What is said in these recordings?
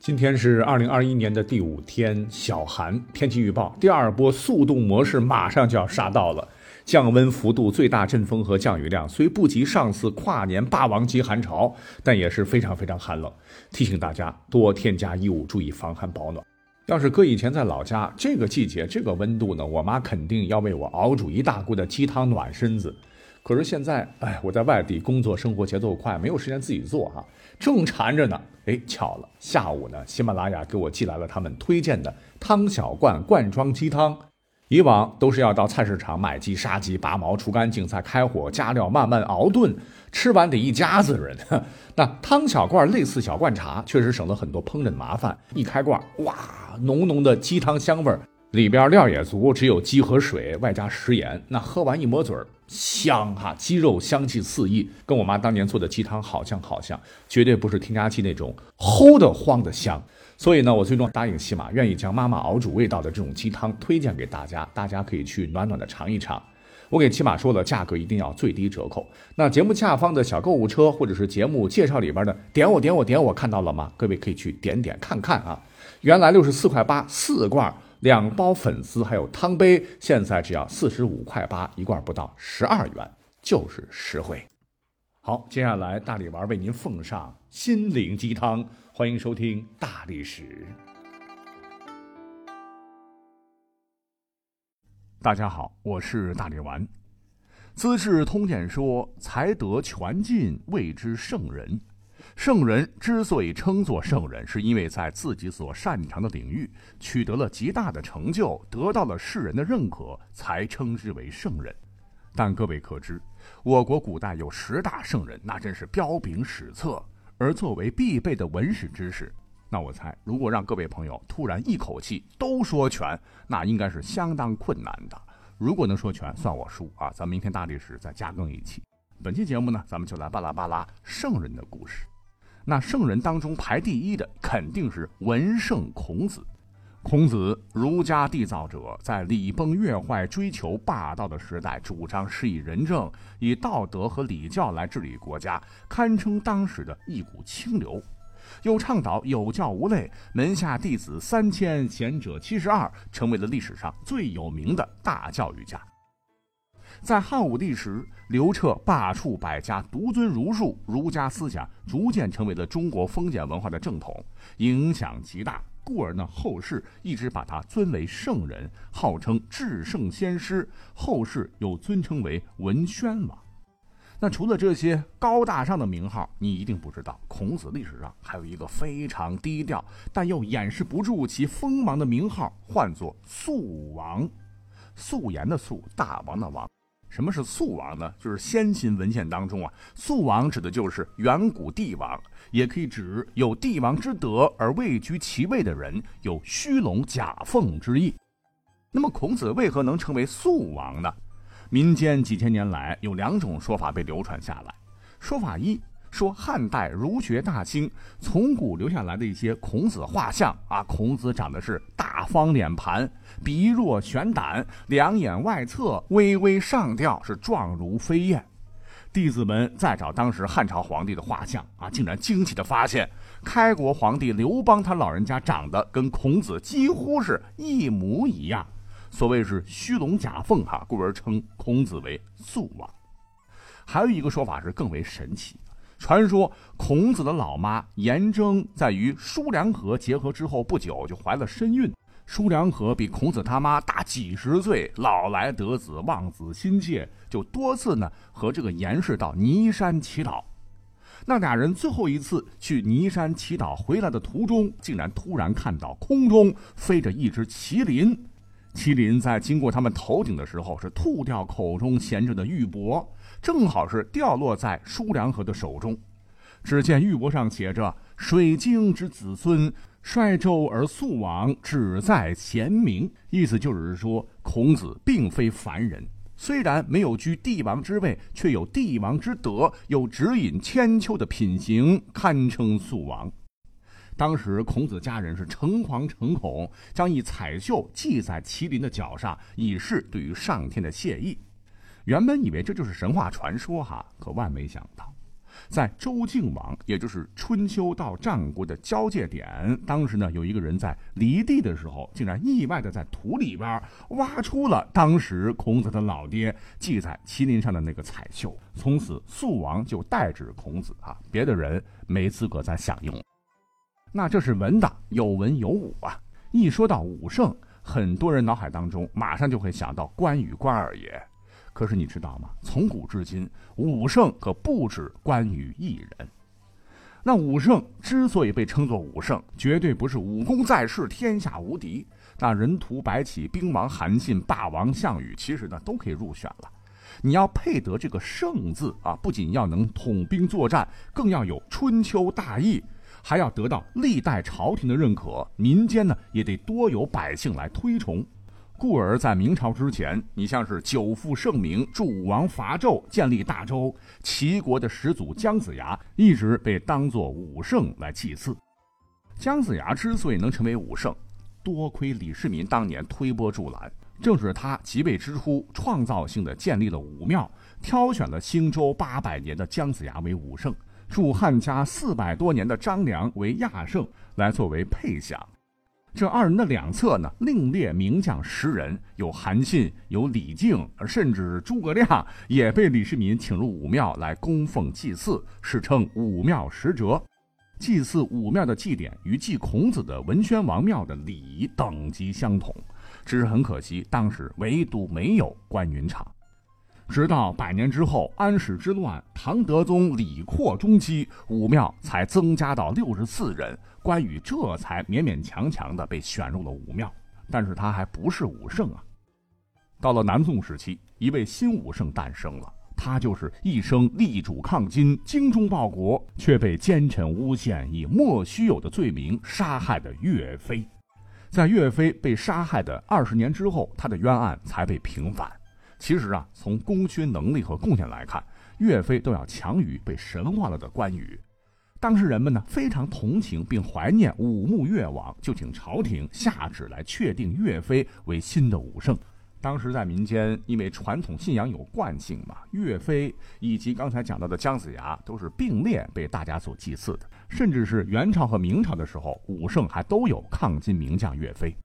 今天是二零二一年的第五天，小寒。天气预报，第二波速冻模式马上就要杀到了。降温幅度、最大阵风和降雨量虽不及上次跨年霸王级寒潮，但也是非常非常寒冷。提醒大家多添加衣物，注意防寒保暖。要是搁以前在老家，这个季节这个温度呢，我妈肯定要为我熬煮一大锅的鸡汤暖身子。可是现在，哎，我在外地工作，生活节奏快，没有时间自己做哈，正馋着呢。哎，巧了，下午呢，喜马拉雅给我寄来了他们推荐的汤小罐罐装鸡汤。以往都是要到菜市场买鸡、杀鸡、拔毛、除干净，再开火加料，慢慢熬炖，吃完得一家子人。那汤小罐类似小罐茶，确实省了很多烹饪麻烦。一开罐，哇，浓浓的鸡汤香味儿。里边料也足，只有鸡和水，外加食盐。那喝完一抹嘴儿，香哈，鸡肉香气四溢，跟我妈当年做的鸡汤好像好像，绝对不是添加剂那种齁的慌的香。所以呢，我最终答应西马，愿意将妈妈熬煮味道的这种鸡汤推荐给大家，大家可以去暖暖的尝一尝。我给起码说了，价格一定要最低折扣。那节目下方的小购物车或者是节目介绍里边的点我点我点我看到了吗？各位可以去点点看看啊。原来六十四块八四罐。两包粉丝还有汤杯，现在只要四十五块八一罐，不到十二元，就是实惠。好，接下来大力丸为您奉上心灵鸡汤，欢迎收听大历史。大家好，我是大力丸。《资治通鉴》说：“才德全尽，谓之圣人。”圣人之所以称作圣人，是因为在自己所擅长的领域取得了极大的成就，得到了世人的认可，才称之为圣人。但各位可知，我国古代有十大圣人，那真是彪炳史册。而作为必备的文史知识，那我猜，如果让各位朋友突然一口气都说全，那应该是相当困难的。如果能说全，算我输啊！咱们明天大历史再加更一期。本期节目呢，咱们就来巴拉巴拉圣人的故事。那圣人当中排第一的肯定是文圣孔子。孔子，儒家缔造者，在礼崩乐坏、追求霸道的时代，主张施以仁政，以道德和礼教来治理国家，堪称当时的一股清流。又倡导有教无类，门下弟子三千，贤者七十二，成为了历史上最有名的大教育家。在汉武帝时，刘彻罢黜百家，独尊儒术，儒家思想逐渐成为了中国封建文化的正统，影响极大。故而呢，后世一直把他尊为圣人，号称至圣先师，后世又尊称为文宣王。那除了这些高大上的名号，你一定不知道，孔子历史上还有一个非常低调，但又掩饰不住其锋芒的名号，唤作肃王。肃严的肃，大王的王。什么是肃王呢？就是先秦文献当中啊，肃王指的就是远古帝王，也可以指有帝王之德而位居其位的人，有虚龙假凤之意。那么孔子为何能成为肃王呢？民间几千年来有两种说法被流传下来。说法一。说汉代儒学大兴，从古留下来的一些孔子画像啊，孔子长的是大方脸盘，鼻若悬胆，两眼外侧，微微上吊，是状如飞燕。弟子们再找当时汉朝皇帝的画像啊，竟然惊奇的发现，开国皇帝刘邦他老人家长得跟孔子几乎是一模一样。所谓是虚龙假凤哈，故而称孔子为肃王。还有一个说法是更为神奇。传说孔子的老妈颜征在与叔良和结合之后不久就怀了身孕。叔良和比孔子他妈大几十岁，老来得子，望子心切，就多次呢和这个颜氏到尼山祈祷。那俩人最后一次去尼山祈祷回来的途中，竟然突然看到空中飞着一只麒麟。麒麟在经过他们头顶的时候，是吐掉口中衔着的玉帛。正好是掉落在叔良和的手中，只见玉帛上写着“水晶之子孙，率纣而肃王，只在贤明”，意思就是说，孔子并非凡人，虽然没有居帝王之位，却有帝王之德，有指引千秋的品行，堪称肃王。当时孔子家人是诚惶诚恐，将一彩绣系在麒麟的脚上，以示对于上天的谢意。原本以为这就是神话传说哈，可万没想到，在周敬王，也就是春秋到战国的交界点，当时呢，有一个人在犁地的时候，竟然意外的在土里边挖出了当时孔子的老爹系在麒麟上的那个彩绣，从此肃王就代指孔子啊，别的人没资格再享用。那这是文的，有文有武啊。一说到武圣，很多人脑海当中马上就会想到关羽关二爷。可是你知道吗？从古至今，武圣可不止关羽一人。那武圣之所以被称作武圣，绝对不是武功在世，天下无敌。那人屠白起、兵王韩信、霸王项羽，其实呢都可以入选了。你要配得这个圣字啊，不仅要能统兵作战，更要有春秋大义，还要得到历代朝廷的认可，民间呢也得多有百姓来推崇。故而在明朝之前，你像是久负盛名、助武王伐纣、建立大周、齐国的始祖姜子牙，一直被当作武圣来祭祀。姜子牙之所以能成为武圣，多亏李世民当年推波助澜，正是他即位之初，创造性的建立了武庙，挑选了兴周八百年的姜子牙为武圣，助汉家四百多年的张良为亚圣，来作为配享。这二人的两侧呢，另列名将十人，有韩信，有李靖，甚至诸葛亮也被李世民请入武庙来供奉祭祀，史称武庙十哲。祭祀武庙的祭典与祭孔子的文宣王庙的礼仪等级相同，只是很可惜，当时唯独没有关云长。直到百年之后，安史之乱，唐德宗李阔中期，武庙才增加到六十四人。关羽这才勉勉强强的被选入了武庙，但是他还不是武圣啊。到了南宋时期，一位新武圣诞生了，他就是一生力主抗金、精忠报国，却被奸臣诬陷以莫须有的罪名杀害的岳飞。在岳飞被杀害的二十年之后，他的冤案才被平反。其实啊，从功勋能力和贡献来看，岳飞都要强于被神化了的关羽。当时人们呢非常同情并怀念武穆越王，就请朝廷下旨来确定岳飞为新的武圣。当时在民间，因为传统信仰有惯性嘛，岳飞以及刚才讲到的姜子牙都是并列被大家所祭祀的。甚至是元朝和明朝的时候，武圣还都有抗金名将岳飞。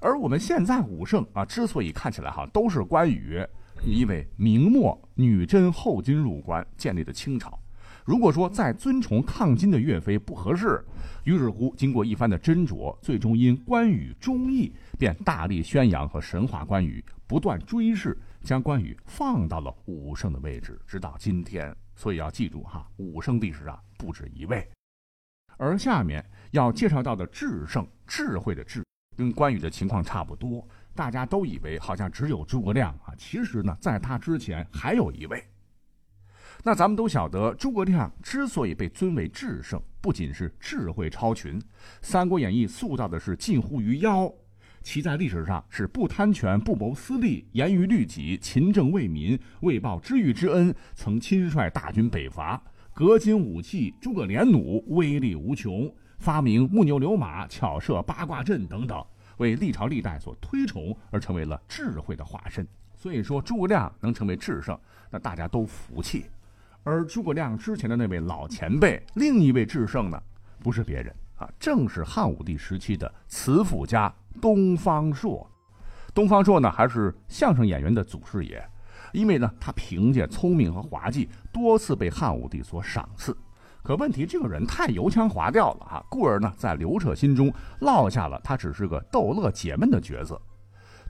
而我们现在武圣啊，之所以看起来哈都是关羽，因为明末女真后金入关建立的清朝。如果说再尊崇抗金的岳飞不合适，于是乎经过一番的斟酌，最终因关羽忠义，便大力宣扬和神话关羽，不断追谥，将关羽放到了武圣的位置，直到今天。所以要记住哈，武圣历史啊不止一位。而下面要介绍到的智圣，智慧的智，跟关羽的情况差不多。大家都以为好像只有诸葛亮啊，其实呢，在他之前还有一位。那咱们都晓得，诸葛亮之所以被尊为智圣，不仅是智慧超群，《三国演义》塑造的是近乎于妖，其在历史上是不贪权、不谋私利、严于律己、勤政为民，为报知遇之恩，曾亲率大军北伐，革金武器，诸葛连弩，威力无穷，发明木牛流马、巧设八卦阵等等，为历朝历代所推崇，而成为了智慧的化身。所以说，诸葛亮能成为智圣，那大家都服气。而诸葛亮之前的那位老前辈，另一位智圣呢，不是别人啊，正是汉武帝时期的词赋家东方朔。东方朔呢，还是相声演员的祖师爷，因为呢，他凭借聪明和滑稽，多次被汉武帝所赏赐。可问题，这个人太油腔滑调了哈，故而呢，在刘彻心中落下了他只是个逗乐解闷的角色。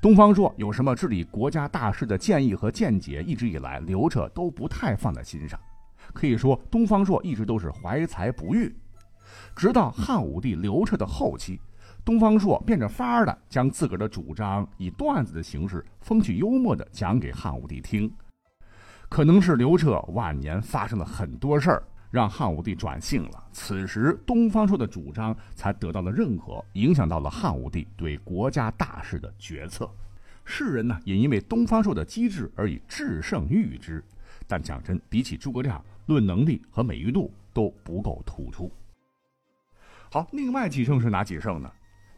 东方朔有什么治理国家大事的建议和见解，一直以来刘彻都不太放在心上。可以说，东方朔一直都是怀才不遇。直到汉武帝刘彻的后期，东方朔变着法儿的将自个儿的主张以段子的形式，风趣幽默的讲给汉武帝听。可能是刘彻晚年发生了很多事儿。让汉武帝转性了，此时东方朔的主张才得到了认可，影响到了汉武帝对国家大事的决策。世人呢也因为东方朔的机智而以智胜誉之，但讲真，比起诸葛亮，论能力和美誉度都不够突出。好，另外几圣是哪几圣呢？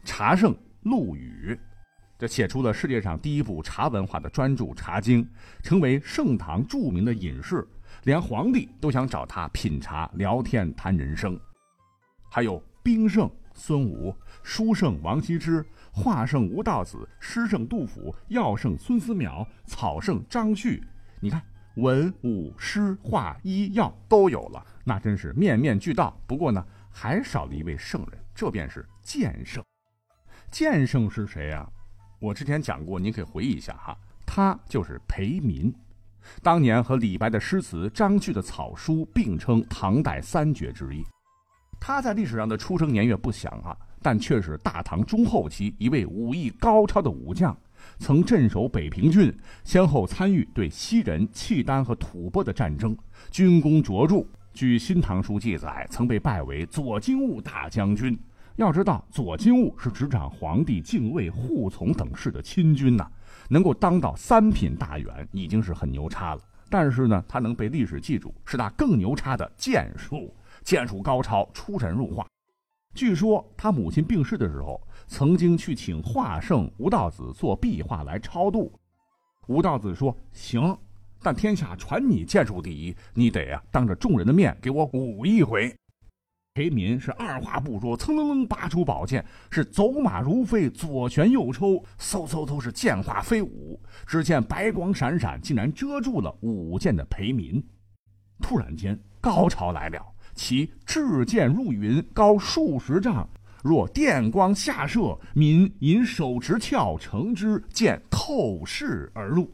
茶圣陆羽，这写出了世界上第一部茶文化的专著《茶经》，成为盛唐著名的隐士。连皇帝都想找他品茶、聊天、谈人生。还有兵圣孙武、书圣王羲之、画圣吴道子、诗圣杜甫、药圣孙思邈、草圣张旭。你看，文武诗画医药都有了，那真是面面俱到。不过呢，还少了一位圣人，这便是剑圣。剑圣是谁呀？我之前讲过，您可以回忆一下哈。他就是裴民。当年和李白的诗词、张旭的草书并称唐代三绝之一。他在历史上的出生年月不详啊，但却是大唐中后期一位武艺高超的武将，曾镇守北平郡，先后参与对西人、契丹和吐蕃的战争，军功卓著。据《新唐书》记载，曾被拜为左金吾大将军。要知道，左金吾是执掌皇帝禁卫、护从等事的亲军呐。能够当到三品大员已经是很牛叉了，但是呢，他能被历史记住，是他更牛叉的剑术，剑术高超，出神入化。据说他母亲病逝的时候，曾经去请画圣吴道子做壁画来超度。吴道子说：“行，但天下传你剑术第一，你得啊，当着众人的面给我舞一回。”裴民是二话不说，噌噌噌拔出宝剑，是走马如飞，左旋右抽，嗖嗖嗖是剑花飞舞。只见白光闪闪，竟然遮住了舞剑的裴民。突然间，高潮来了，其掷剑入云，高数十丈，若电光下射。民引手持鞘乘之，剑透视而入，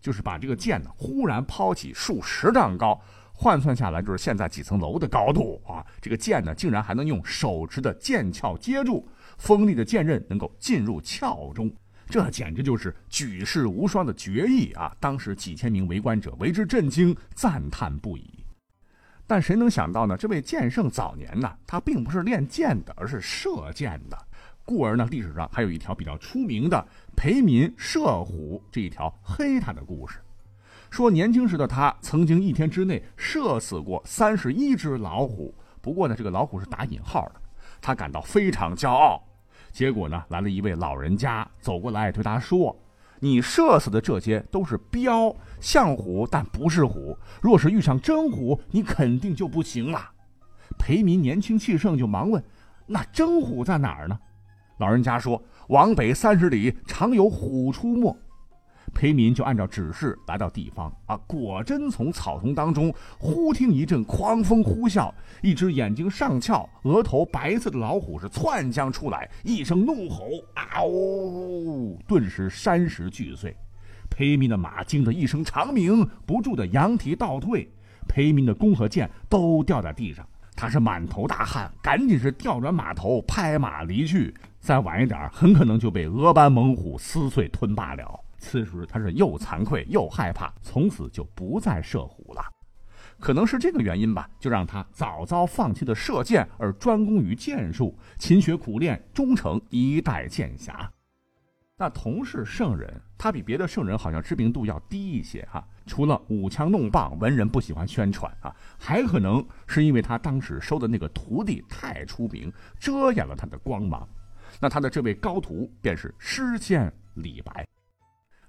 就是把这个剑呢，忽然抛起数十丈高。换算下来就是现在几层楼的高度啊！这个剑呢，竟然还能用手持的剑鞘接住，锋利的剑刃能够进入鞘中，这简直就是举世无双的绝艺啊！当时几千名围观者为之震惊，赞叹不已。但谁能想到呢？这位剑圣早年呢，他并不是练剑的，而是射箭的，故而呢，历史上还有一条比较出名的裴民射虎这一条黑他的故事。说年轻时的他曾经一天之内射死过三十一只老虎，不过呢，这个老虎是打引号的，他感到非常骄傲。结果呢，来了一位老人家走过来对他说：“你射死的这些都是彪，像虎但不是虎。若是遇上真虎，你肯定就不行了。”裴民年轻气盛，就忙问：“那真虎在哪儿呢？”老人家说：“往北三十里，常有虎出没。”裴民就按照指示来到地方啊，果真从草丛当中忽听一阵狂风呼啸，一只眼睛上翘、额头白色的老虎是窜将出来，一声怒吼，嗷！顿时山石俱碎，裴民的马惊得一声长鸣，不住的扬蹄倒退，裴民的弓和箭都掉在地上，他是满头大汗，赶紧是调转马头，拍马离去。再晚一点，很可能就被俄班猛虎撕碎吞罢了。此时他是又惭愧又害怕，从此就不再射虎了。可能是这个原因吧，就让他早早放弃了射箭，而专攻于剑术，勤学苦练，终成一代剑侠。那同是圣人，他比别的圣人好像知名度要低一些哈。除了舞枪弄棒，文人不喜欢宣传啊，还可能是因为他当时收的那个徒弟太出名，遮掩了他的光芒。那他的这位高徒便是诗仙李白。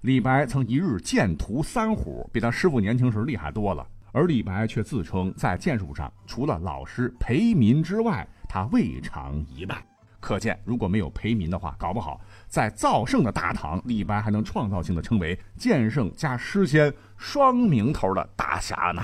李白曾一日剑屠三虎，比他师傅年轻时厉害多了。而李白却自称在剑术上除了老师裴民之外，他未尝一败。可见，如果没有裴民的话，搞不好在造圣的大唐，李白还能创造性的称为剑圣加诗仙双名头的大侠呢。